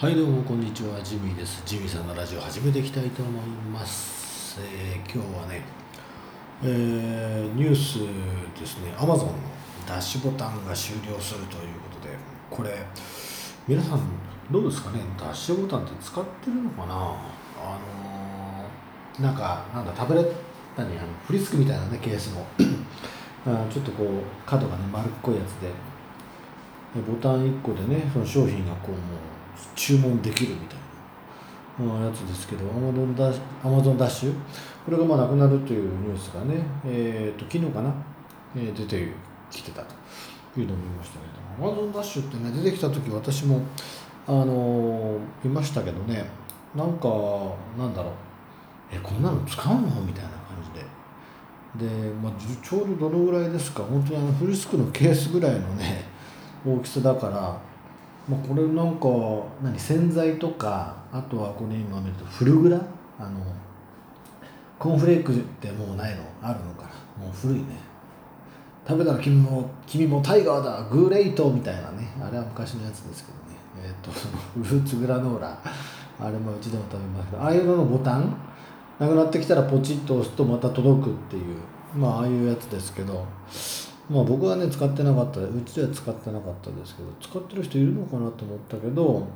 はいどうもこんにちは。ジミーです。ジミーさんのラジオ始めていきたいと思います、えー今日はね、えーニュースですね。Amazon のダッシュボタンが終了するということでこれ皆さんどうですかね？ダッシュボタンって使ってるのかな？あのーなんかなんだタブレット何あのフリスクみたいなねケースの。あちょっとこう角がね丸っこいやつで。でボタン1個でねその商品がこうもう注文できるみたいなやつですけど Amazon ダッシュ Amazon ダッシュこれがまあなくなるというニュースがね、えー、と昨日かな、えー出てきてたというのを見ましたけど Amazon ダッシュってね出てきた時私もあのー見ましたけどねなんかなんだろうえこんなの使うの？みたいな感じで。で、まあ、ちょうどどのぐらいですか？本当にあのフリスクのケースぐらいのね大きさだから、まあ、これなんか何洗剤とかあとはこれ今見るとフルグラあのコーンフレークってもうないの？あるのかな？もう古いね。食べたら君も君もタイガーだグレイトみたいなね。あれは昔のやつですけどね。えっ、とそのフルーツグラノーラ。あれもうちでも食べますけど。ああいうののボタン？なくなってきたらポチッと押すとまた届くっていう。まあああいうやつですけど。まあ僕はね使ってなかったうちでは使ってなかったですけど使ってる人いるのかなと思ったけど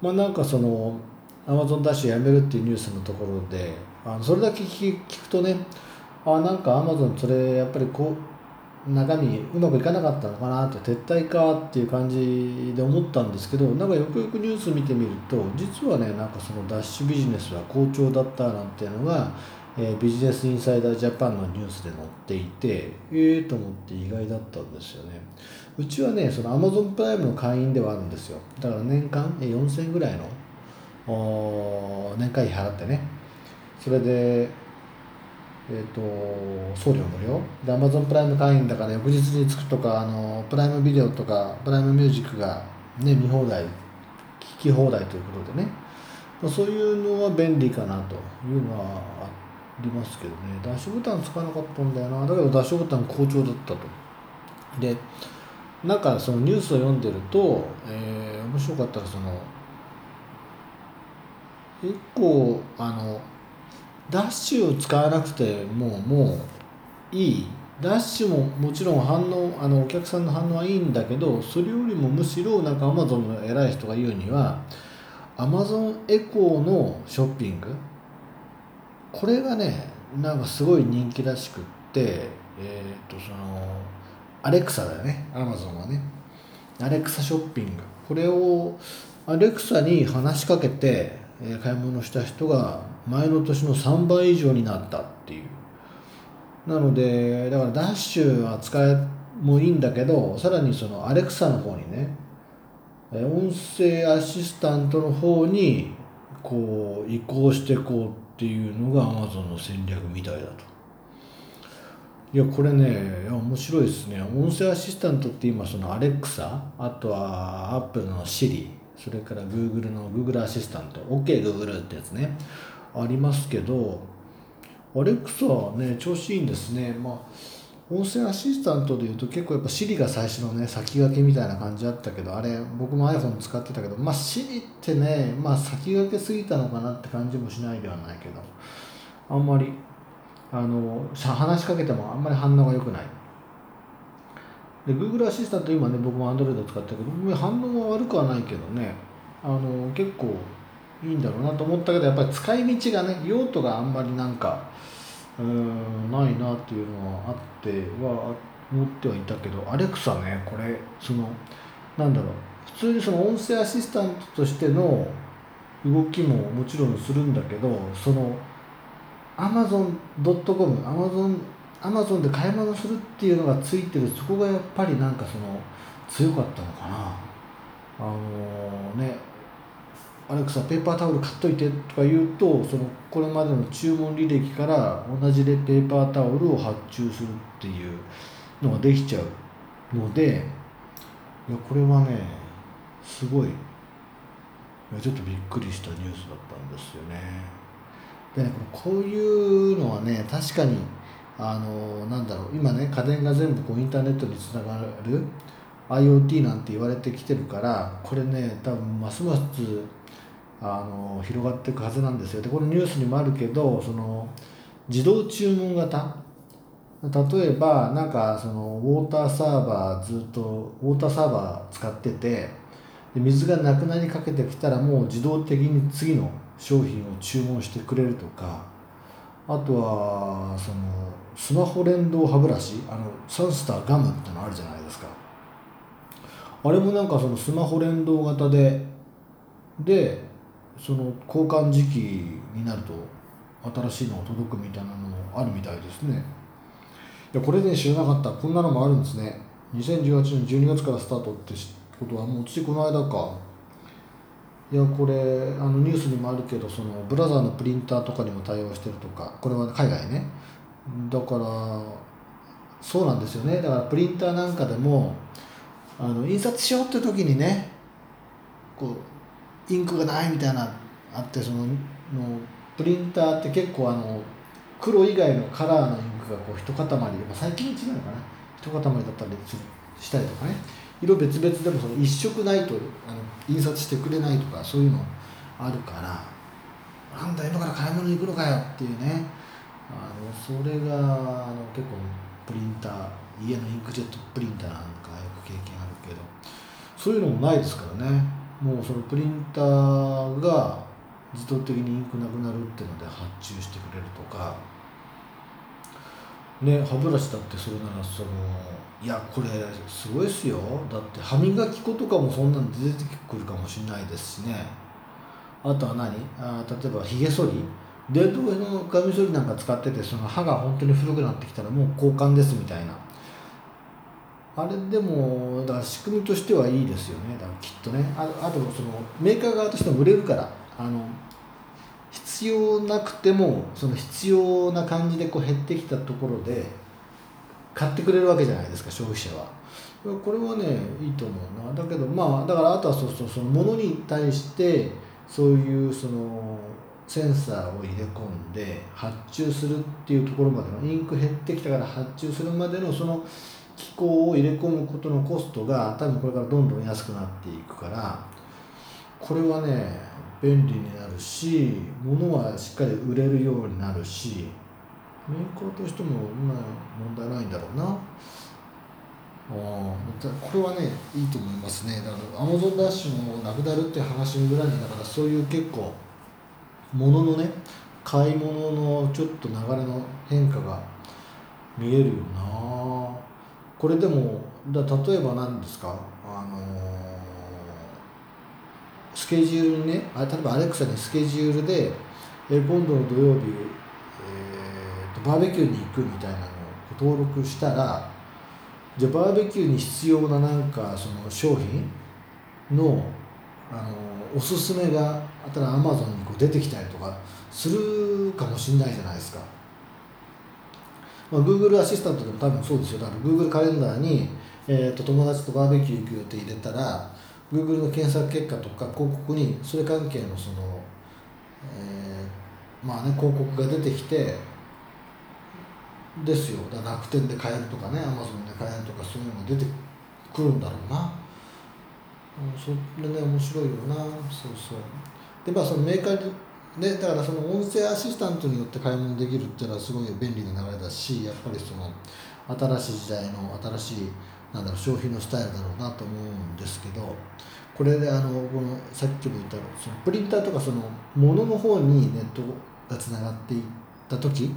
まあなんかそのアマゾンダッシュやめるっていうニュースのところであのそれだけ聞聞くとねあなんかアマゾンそれやっぱりこう中身うまくいかなかったのかなって撤退かっていう感じで思ったんですけどなんかよくよくニュース見てみると実はねなんかそのダッシュビジネスは好調だったなんていうのが、えービジネスインサイダージャパンのニュースで載っていてええと思って意外だったんですよね。うちはねそのアマゾンプライムの会員ではあるんですよ。だから年間4000円ぐらいの年会費払ってね。それでえー、と送料無料。で Amazon プライム会員だから翌日に着くとかあのプライムビデオとかプライムミュージックが、ね、見放題聞き放題ということでね。まあそういうのは便利かなというのはあっりますけどね。ダッシュボタン使わなかったんだよな。だけどダッシュボタン好調だったと。でなんかそのニュースを読んでると、えー面白かったらその結構あのダッシュを使わなくてももういい。ダッシュももちろん反応あのお客さんの反応はいいんだけどそれよりもむしろなんかアマゾンの偉い人が言うにはアマゾンエコーのショッピングこれがねなんかすごい人気らしくってえっ、とそのアレクサだよねアマゾンはね。アレクサショッピング。これをアレクサに話しかけて、買い物した人が前の年の3倍以上になったっていう。なのでだからダッシュは使えもいいんだけどさらにそのアレクサの方にね音声アシスタントの方にこう移行してこうっていうのが Amazon の戦略みたいだと。いやこれね面白いですね。音声アシスタントって今そのアレクサあとはアップルの Siri それからグーグルの Google アシスタント。OKGoogle ってやつね。ありますけどアレクサはね調子いいんですね。まあ音声アシスタントでいうと結構やっぱ Siri が最初のね先駆けみたいな感じだったけどあれ僕も iPhone 使ってたけどまあ Siri ってねまあ先駆けすぎたのかなって感じもしないではないけどあんまりあの話しかけてもあんまり反応が良くない。で Google アシスタント今ね僕も Android 使ってるけど反応は悪くはないけどねあの結構いいんだろうなと思ったけどやっぱり使い道がね用途があんまりなんかうんないなっていうのはあっては思ってはいたけどアレクサねこれそのなんだろう普通にその音声アシスタントとしての動きももちろんするんだけどその Amazon.com Amazon Amazon で買い物するっていうのがついてるそこがやっぱりなんかその強かったのかな。あのねアレクサペーパータオル買っといてとか言うとそのこれまでの注文履歴から同じでペーパータオルを発注するっていうのができちゃうのでいやこれはねすごいいやちょっとびっくりしたニュースだったんですよね。でねこれこういうのはね確かにあのなんだろう今ね家電が全部こうインターネットにつながる IoT なんて言われてきてるからこれね多分ますますあの広がっていくはずなんですよ。でこのニュースにもあるけどその自動注文型。例えばなんかそのウォーターサーバーずっとウォーターサーバー使っててで水がなくなりかけてきたらもう自動的に次の商品を注文してくれるとか。あとはそのスマホ連動歯ブラシ。あのサンスターガムってのあるじゃないですか。あれもなんかそのスマホ連動型ででその交換時期になると新しいのが届くみたいなのもあるみたいですね。いやこれね知らなかった。こんなのもあるんですね。2018年12月からスタートってことはもうついこの間か。いやこれあのニュースにもあるけどそのブラザーのプリンターとかにも対応してるとかこれは海外ね。だからそうなんですよね。だからプリンターなんかでもあの印刷しようって時にねこうインクがないみたいなあってそののプリンターって結構あの黒以外のカラーのインクがこう一塊、まあ、最近違うのかな一塊だったりしたりとかね。色別々でもその一色ないとあの印刷してくれないとかそういうのあるからなんだ今から買い物に行くのかよっていうね。あのそれがあの結構プリンター家のインクジェットプリンターなんかそういうのもないですからね。もうそのプリンターが自動的にインクなくなるっていうので発注してくれるとか。ね歯ブラシだってそれならそのいやこれすごいですよ。だって歯磨き粉とかもそんなん出てくるかもしれないですしね。あとは何？あ例えばひげ剃り。冷凍のカミソリなんか使っててその歯が本当に古くなってきたらもう交換ですみたいな。あれでもだから仕組みとしてはいいですよね。だからきっとね。ああとそのメーカー側としても売れるからあの必要なくてもその必要な感じでこう減ってきたところで買ってくれるわけじゃないですか消費者は。これはねいいと思うな。だけどまあだからあとはそうそうそのものに対してそういうそのセンサーを入れ込んで発注するっていうところまでのインク減ってきたから発注するまでのその機構を入れ込むことのコストが多分これからどんどん安くなっていくからこれはね便利になるし物はしっかり売れるようになるしメーカーとしてもまあ問題ないんだろうな。あこれはねいいと思いますねだからアマゾンダッシュもなくなるっていう話の裏にだからそういう結構物のね買い物のちょっと流れの変化が見えるよなこれでもだ例えば何ですか？あのー、スケジュールにねあ例えばアレクサにスケジュールで、え今度の土曜日、えーと、バーベキューに行くみたいなのを登録したらじゃバーベキューに必要ななんかその商品のあのおすすめがあったらアマゾンにこう出てきたりとかするかもしれないじゃないですか。まあ、Google アシスタントでも多分そうですよ。だから Google カレンダーに、えーと、友達とバーベキュー行くよって入れたら Google の検索結果とか広告にそれ関係のその、えー、まあね広告が出てきてですよ。だ楽天で買えるとかね Amazon で買えるとかそういうのが出てくるんだろうな。それね面白いよな。そうそう。でまあそのメーカーでだからその音声アシスタントによって買い物できるっていうのはすごい便利な流れだしやっぱりその新しい時代の新しいなんだろう消費のスタイルだろうなと思うんですけどこれであのこのさっきも言ったそのプリンターとかそのもの方にネットがつながっていった時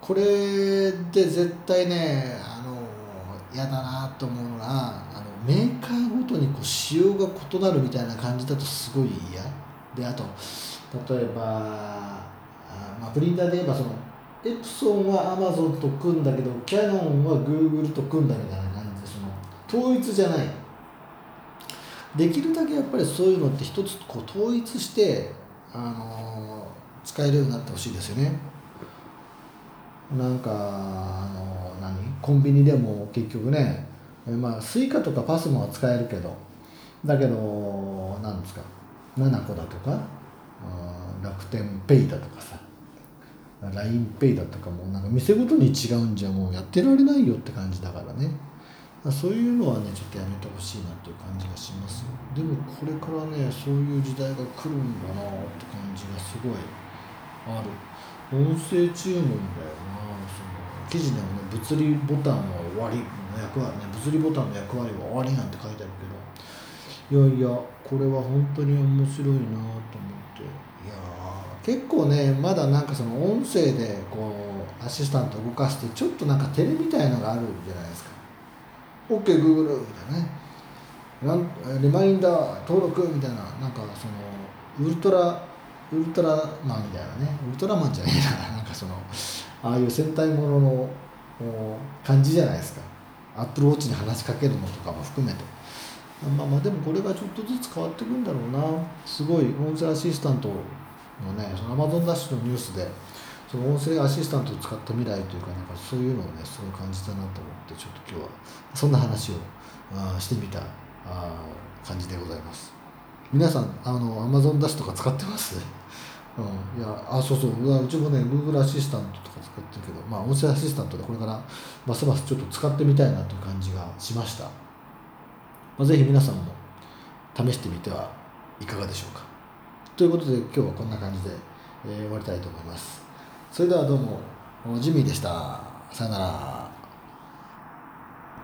これで絶対ねあの嫌だなと思うのがあのメーカーごとにこう仕様が異なるみたいな感じだとすごい嫌。であと例えばあ、まあ、プリンターで言えばそのエプソンはアマゾンと組んだけどキャノンはグーグルと組んだみたいな感じでその統一じゃない。できるだけやっぱりそういうのって一つこう統一してあの使えるようになってほしいですよね。なんかあの何？コンビニでも結局ねまあスイカとかパスモは使えるけどだけど何ですか？ nanaco だとか？楽天ペイだとかさ。LINEPay だとかもなんか店ごとに違うんじゃもうやってられないよって感じだからね。そういうのはねちょっとやめてほしいなという感じがしますでもこれからねそういう時代が来るんだなって感じがすごいある。音声注文だよな。その記事でもね物理ボタンは終わりの役割ね物理ボタンの役割は終わりなんて書いてあるけど。いやいやこれは本当に面白いなと思って。いや結構ねまだなんかその音声でこうアシスタント動かしてちょっとなんか照れみたいのがあるじゃないですか。OKGoogle、みたいなね。リマインダー登録みたいななんかそのウルトラウルトラマンみたいなね。ウルトラマンじゃねえな。なんかそのああいう戦隊ものの感じじゃないですか。アップルウォッチに話しかけるのとかも含めて。まあまあでもこれがちょっとずつ変わっていくんだろうな。すごい音声アシスタントのねそのアマゾンダッシュのニュースでその音声アシスタントを使った未来というかなんかそういうのをねすごい感じたなと思ってちょっと今日はそんな話をあしてみたあ感じでございます。皆さんあのアマゾンダッシュとか使ってます？うん、いやあそうそう。うちもね Google アシスタントとか使ってるけどまあ音声アシスタントでこれからますますちょっと使ってみたいなという感じがしました、まあ、ぜひ皆さんも試してみてはいかがでしょうか。ということで今日はこんな感じで、えー、終わりたいと思います。それではどうもジミーでした。さよなら。